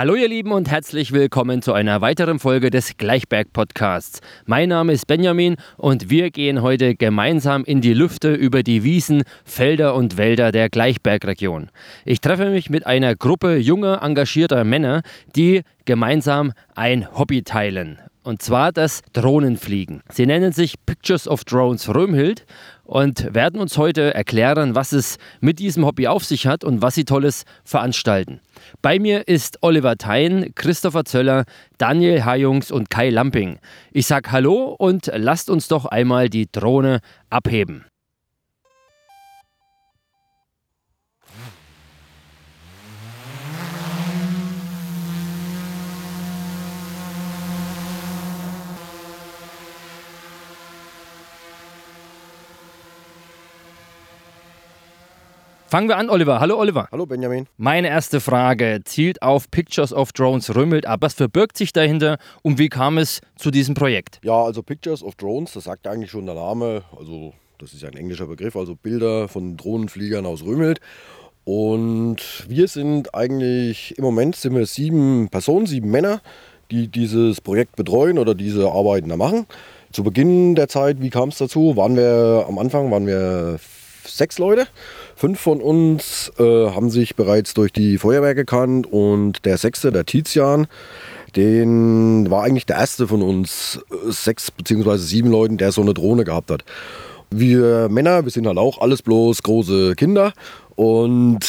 Hallo ihr Lieben und herzlich willkommen zu einer weiteren Folge des Gleichberg Podcasts. Mein Name ist Benjamin und wir gehen heute gemeinsam in die Lüfte über die Wiesen, Felder und Wälder der Gleichbergregion. Ich treffe mich mit einer Gruppe junger, engagierter Männer, die gemeinsam ein Hobby teilen. Und zwar das Drohnenfliegen. Sie nennen sich Pictures of Drones Römhild und werden uns heute erklären, was es mit diesem Hobby auf sich hat und was sie Tolles veranstalten. Bei mir ist Oliver Thein, Christopher Zöller, Daniel Hajungs und Kai Lamping. Ich sage Hallo und lasst uns doch einmal die Drohne abheben. Fangen wir an, Oliver. Hallo, Oliver. Hallo, Benjamin. Meine erste Frage zielt auf Pictures of Drones Rümmelt ab. Was verbirgt sich dahinter und wie kam es zu diesem Projekt? Ja, also Pictures of Drones, das sagt eigentlich schon der Name. Also, das ist ja ein englischer Begriff, also Bilder von Drohnenfliegern aus Rümmelt. Und wir sind eigentlich, im Moment sind wir sieben Personen, sieben Männer, die dieses Projekt betreuen oder diese Arbeiten da machen. Zu Beginn der Zeit, wie kam es dazu? Waren wir am Anfang waren wir sechs Leute. Fünf von uns äh, haben sich bereits durch die Feuerwehr gekannt und der sechste, der Tizian, den war eigentlich der erste von uns äh, sechs bzw. sieben Leuten, der so eine Drohne gehabt hat. Wir Männer, wir sind halt auch alles bloß große Kinder und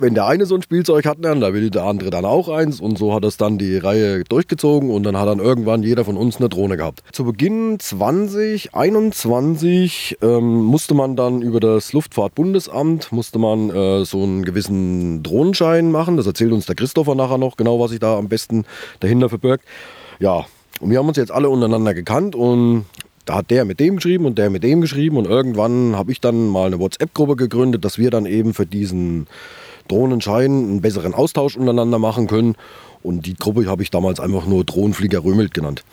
wenn der eine so ein Spielzeug hat, dann da will der andere dann auch eins und so hat es dann die Reihe durchgezogen und dann hat dann irgendwann jeder von uns eine Drohne gehabt. Zu Beginn 2021 ähm, musste man dann über das Luftfahrtbundesamt musste man äh, so einen gewissen Drohnenschein machen. Das erzählt uns der Christopher nachher noch genau, was sich da am besten dahinter verbirgt. Ja, und wir haben uns jetzt alle untereinander gekannt und da hat der mit dem geschrieben und der mit dem geschrieben und irgendwann habe ich dann mal eine WhatsApp-Gruppe gegründet, dass wir dann eben für diesen Drohnenschein einen besseren Austausch untereinander machen können. Und die Gruppe habe ich damals einfach nur Drohnenflieger Römelt genannt.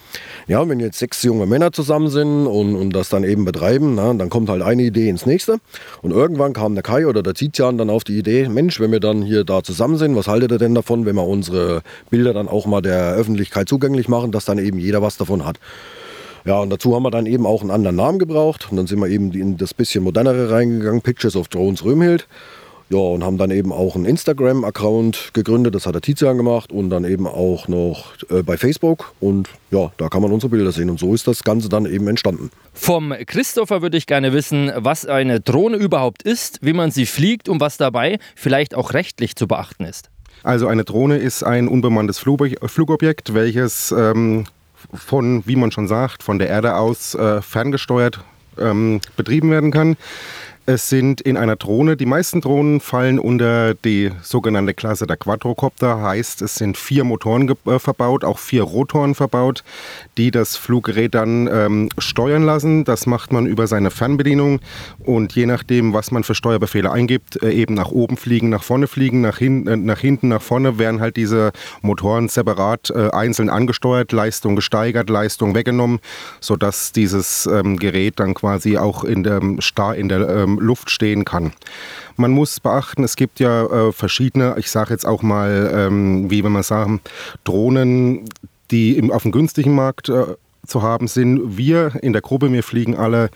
Ja, wenn jetzt sechs junge Männer zusammen sind und, und das dann eben betreiben, na, dann kommt halt eine Idee ins nächste. Und irgendwann kam der Kai oder der Tizian dann auf die Idee, Mensch, wenn wir dann hier da zusammen sind, was haltet ihr denn davon, wenn wir unsere Bilder dann auch mal der Öffentlichkeit zugänglich machen, dass dann eben jeder was davon hat. Ja, und dazu haben wir dann eben auch einen anderen Namen gebraucht. Und dann sind wir eben in das bisschen modernere reingegangen, Pictures of Drones Römhild. Ja, und haben dann eben auch einen Instagram-Account gegründet, das hat der Tizian gemacht und dann eben auch noch äh, bei Facebook und ja, da kann man unsere Bilder sehen und so ist das Ganze dann eben entstanden. Vom Christopher würde ich gerne wissen, was eine Drohne überhaupt ist, wie man sie fliegt und was dabei vielleicht auch rechtlich zu beachten ist. Also eine Drohne ist ein unbemanntes Flugobjekt, welches ähm, von, wie man schon sagt, von der Erde aus äh, ferngesteuert ähm, betrieben werden kann. Es sind in einer Drohne, die meisten Drohnen fallen unter die sogenannte Klasse der Quadrocopter, heißt es sind vier Motoren äh, verbaut, auch vier Rotoren verbaut, die das Fluggerät dann ähm, steuern lassen. Das macht man über seine Fernbedienung und je nachdem, was man für Steuerbefehle eingibt, äh, eben nach oben fliegen, nach vorne fliegen, nach, hin, äh, nach hinten, nach vorne, werden halt diese Motoren separat äh, einzeln angesteuert, Leistung gesteigert, Leistung weggenommen, sodass dieses ähm, Gerät dann quasi auch in der, in der ähm, Luft stehen kann. Man muss beachten, es gibt ja äh, verschiedene, ich sage jetzt auch mal, ähm, wie wenn man sagen, Drohnen, die im, auf dem günstigen Markt äh, zu haben sind. Wir in der Gruppe, wir fliegen alle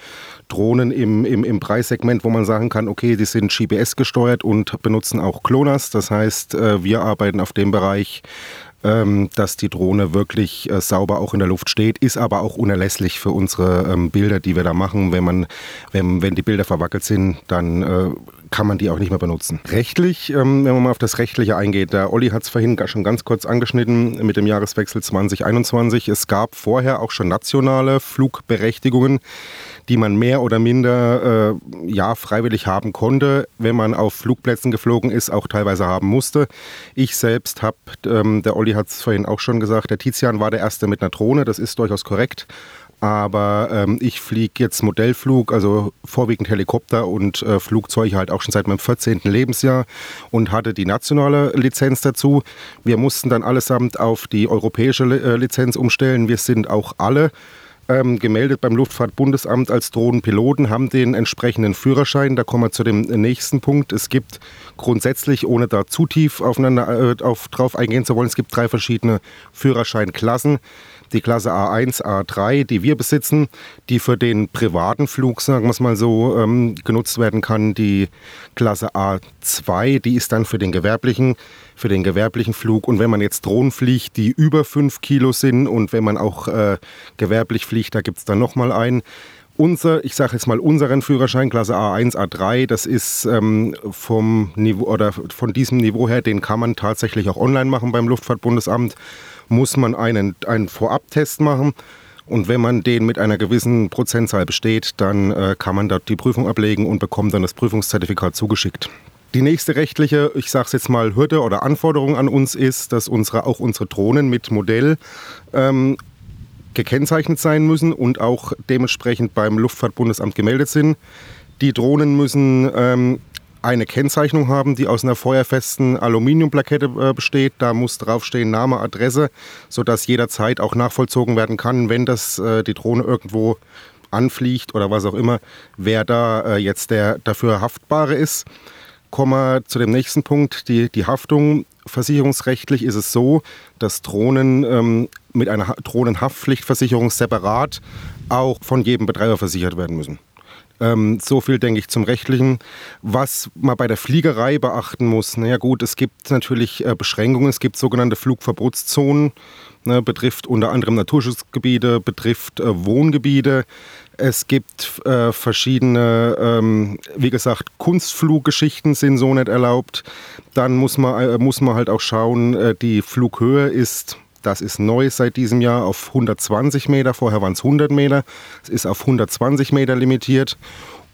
Drohnen im, im, im Preissegment, wo man sagen kann, okay, die sind GPS gesteuert und benutzen auch Clonas. Das heißt, äh, wir arbeiten auf dem Bereich ähm, dass die Drohne wirklich äh, sauber auch in der Luft steht, ist aber auch unerlässlich für unsere ähm, Bilder, die wir da machen. Wenn, man, wenn, wenn die Bilder verwackelt sind, dann äh, kann man die auch nicht mehr benutzen. Rechtlich, ähm, wenn man mal auf das Rechtliche eingeht, der Olli hat es vorhin schon ganz kurz angeschnitten mit dem Jahreswechsel 2021. Es gab vorher auch schon nationale Flugberechtigungen die man mehr oder minder äh, ja, freiwillig haben konnte, wenn man auf Flugplätzen geflogen ist, auch teilweise haben musste. Ich selbst habe, ähm, der Olli hat es vorhin auch schon gesagt, der Tizian war der Erste mit einer Drohne, das ist durchaus korrekt. Aber ähm, ich fliege jetzt Modellflug, also vorwiegend Helikopter und äh, Flugzeuge halt auch schon seit meinem 14. Lebensjahr und hatte die nationale Lizenz dazu. Wir mussten dann allesamt auf die europäische äh, Lizenz umstellen. Wir sind auch alle ähm, gemeldet beim Luftfahrtbundesamt als Drohnenpiloten, haben den entsprechenden Führerschein. Da kommen wir zu dem nächsten Punkt. Es gibt grundsätzlich, ohne da zu tief aufeinander äh, auf, drauf eingehen zu wollen, es gibt drei verschiedene Führerscheinklassen die Klasse A1, A3, die wir besitzen, die für den privaten Flug, sagen wir es mal so, ähm, genutzt werden kann. Die Klasse A2, die ist dann für den gewerblichen, für den gewerblichen Flug. Und wenn man jetzt Drohnen fliegt, die über 5 Kilo sind und wenn man auch äh, gewerblich fliegt, da gibt es dann nochmal einen unser, ich sage jetzt mal unseren Führerschein Klasse A1, A3, das ist ähm, vom Niveau oder von diesem Niveau her, den kann man tatsächlich auch online machen beim Luftfahrtbundesamt muss man einen, einen Vorabtest machen. Und wenn man den mit einer gewissen Prozentzahl besteht, dann äh, kann man dort die Prüfung ablegen und bekommt dann das Prüfungszertifikat zugeschickt. Die nächste rechtliche, ich sage es jetzt mal, Hürde oder Anforderung an uns ist, dass unsere, auch unsere Drohnen mit Modell ähm, gekennzeichnet sein müssen und auch dementsprechend beim Luftfahrtbundesamt gemeldet sind. Die Drohnen müssen ähm, eine Kennzeichnung haben, die aus einer feuerfesten Aluminiumplakette äh, besteht. Da muss draufstehen Name, Adresse, sodass jederzeit auch nachvollzogen werden kann, wenn das äh, die Drohne irgendwo anfliegt oder was auch immer, wer da äh, jetzt der dafür Haftbare ist. Kommen wir zu dem nächsten Punkt, die, die Haftung. Versicherungsrechtlich ist es so, dass Drohnen ähm, mit einer Drohnenhaftpflichtversicherung separat auch von jedem Betreiber versichert werden müssen. Ähm, so viel, denke ich, zum Rechtlichen. Was man bei der Fliegerei beachten muss, naja gut, es gibt natürlich äh, Beschränkungen, es gibt sogenannte Flugverbotszonen, ne, betrifft unter anderem Naturschutzgebiete, betrifft äh, Wohngebiete. Es gibt äh, verschiedene, ähm, wie gesagt, Kunstfluggeschichten sind so nicht erlaubt. Dann muss man, äh, muss man halt auch schauen, äh, die Flughöhe ist das ist neu seit diesem Jahr auf 120 Meter. Vorher waren es 100 Meter. Es ist auf 120 Meter limitiert.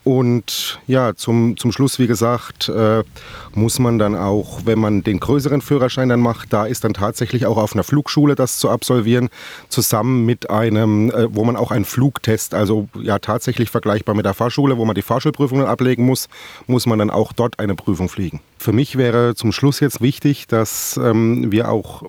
Und ja, zum, zum Schluss, wie gesagt, äh, muss man dann auch, wenn man den größeren Führerschein dann macht, da ist dann tatsächlich auch auf einer Flugschule das zu absolvieren, zusammen mit einem, äh, wo man auch einen Flugtest, also ja tatsächlich vergleichbar mit der Fahrschule, wo man die Fahrschulprüfungen ablegen muss, muss man dann auch dort eine Prüfung fliegen. Für mich wäre zum Schluss jetzt wichtig, dass ähm, wir auch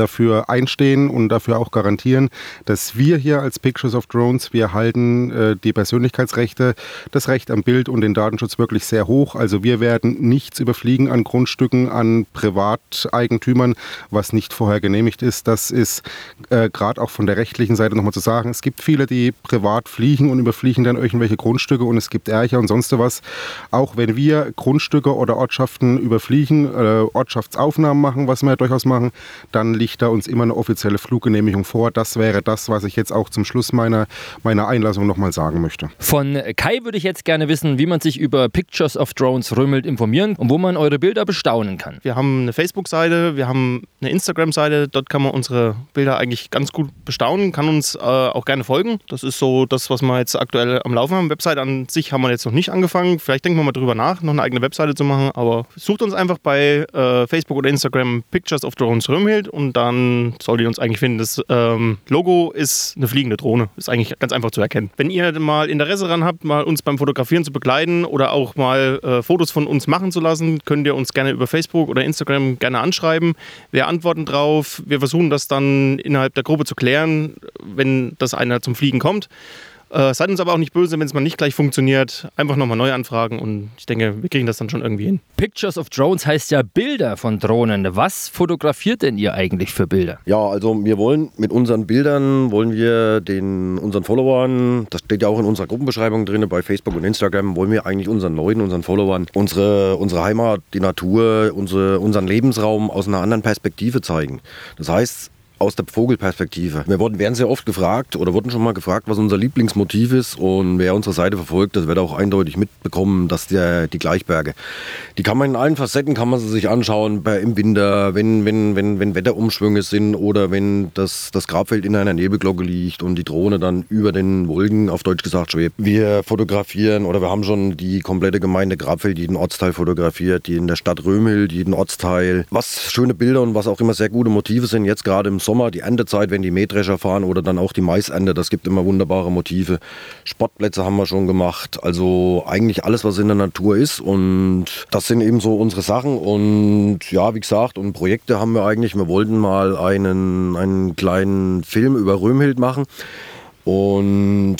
dafür einstehen und dafür auch garantieren, dass wir hier als Pictures of Drones, wir halten äh, die Persönlichkeitsrechte, das Recht am Bild und den Datenschutz wirklich sehr hoch. Also wir werden nichts überfliegen an Grundstücken, an Privateigentümern, was nicht vorher genehmigt ist. Das ist äh, gerade auch von der rechtlichen Seite nochmal zu sagen. Es gibt viele, die privat fliegen und überfliegen dann irgendwelche Grundstücke und es gibt Ärcher und sonst was. Auch wenn wir Grundstücke oder Ortschaften überfliegen, äh, Ortschaftsaufnahmen machen, was wir ja durchaus machen, dann liegt da uns immer eine offizielle Fluggenehmigung vor. Das wäre das, was ich jetzt auch zum Schluss meiner, meiner Einlassung nochmal sagen möchte. Von Kai würde ich jetzt gerne wissen, wie man sich über Pictures of Drones Römelt informieren und wo man eure Bilder bestaunen kann. Wir haben eine Facebook-Seite, wir haben eine Instagram-Seite, dort kann man unsere Bilder eigentlich ganz gut bestaunen, kann uns äh, auch gerne folgen. Das ist so das, was wir jetzt aktuell am Laufen haben. Website an sich haben wir jetzt noch nicht angefangen. Vielleicht denken wir mal drüber nach, noch eine eigene Webseite zu machen, aber sucht uns einfach bei äh, Facebook oder Instagram Pictures of Drones Römhild und dann solltet ihr uns eigentlich finden. Das ähm, Logo ist eine fliegende Drohne. Ist eigentlich ganz einfach zu erkennen. Wenn ihr mal Interesse daran habt, mal uns beim Fotografieren zu begleiten oder auch mal äh, Fotos von uns machen zu lassen, könnt ihr uns gerne über Facebook oder Instagram gerne anschreiben. Wir antworten drauf. Wir versuchen das dann innerhalb der Gruppe zu klären, wenn das einer zum Fliegen kommt. Äh, seid uns aber auch nicht böse, wenn es mal nicht gleich funktioniert. Einfach nochmal neu anfragen und ich denke, wir kriegen das dann schon irgendwie hin. Pictures of Drones heißt ja Bilder von Drohnen. Was fotografiert denn ihr eigentlich für Bilder? Ja, also wir wollen mit unseren Bildern, wollen wir den unseren Followern, das steht ja auch in unserer Gruppenbeschreibung drin, bei Facebook und Instagram, wollen wir eigentlich unseren Leuten, unseren Followern, unsere, unsere Heimat, die Natur, unsere, unseren Lebensraum aus einer anderen Perspektive zeigen. Das heißt, aus der Vogelperspektive. Wir wurden, werden sehr oft gefragt oder wurden schon mal gefragt, was unser Lieblingsmotiv ist. Und wer unsere Seite verfolgt, das wird auch eindeutig mitbekommen, dass der, die Gleichberge, die kann man in allen Facetten, kann man sie sich anschauen, bei, im Winter, wenn, wenn, wenn, wenn Wetterumschwünge sind oder wenn das, das Grabfeld in einer Nebelglocke liegt und die Drohne dann über den Wolken, auf Deutsch gesagt, schwebt. Wir fotografieren oder wir haben schon die komplette Gemeinde Grabfeld, jeden Ortsteil fotografiert, die in der Stadt Römhild, jeden Ortsteil. Was schöne Bilder und was auch immer sehr gute Motive sind, jetzt gerade im Sommer Sommer, die Erntezeit, wenn die Mähdrescher fahren oder dann auch die Maisernte, das gibt immer wunderbare Motive. Sportplätze haben wir schon gemacht, also eigentlich alles, was in der Natur ist und das sind eben so unsere Sachen und ja, wie gesagt, und Projekte haben wir eigentlich, wir wollten mal einen, einen kleinen Film über Römhild machen Und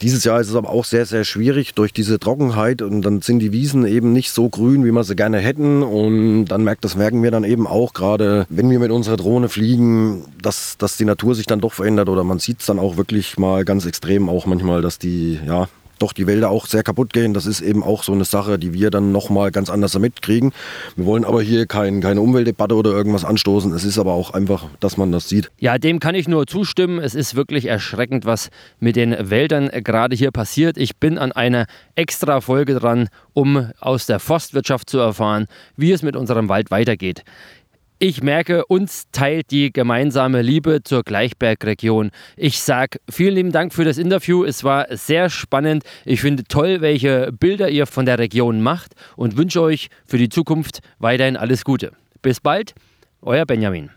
dieses Jahr ist es aber auch sehr, sehr schwierig durch diese Trockenheit und dann sind die Wiesen eben nicht so grün, wie wir sie gerne hätten. Und dann merkt, das merken wir dann eben auch gerade, wenn wir mit unserer Drohne fliegen, dass, dass die Natur sich dann doch verändert oder man sieht es dann auch wirklich mal ganz extrem auch manchmal, dass die, ja, doch die Wälder auch sehr kaputt gehen. Das ist eben auch so eine Sache, die wir dann nochmal ganz anders mitkriegen. Wir wollen aber hier kein, keine Umweltdebatte oder irgendwas anstoßen. Es ist aber auch einfach, dass man das sieht. Ja, dem kann ich nur zustimmen. Es ist wirklich erschreckend, was mit den Wäldern gerade hier passiert. Ich bin an einer extra Folge dran, um aus der Forstwirtschaft zu erfahren, wie es mit unserem Wald weitergeht. Ich merke, uns teilt die gemeinsame Liebe zur Gleichbergregion. Ich sage vielen lieben Dank für das Interview. Es war sehr spannend. Ich finde toll, welche Bilder ihr von der Region macht und wünsche euch für die Zukunft weiterhin alles Gute. Bis bald, euer Benjamin.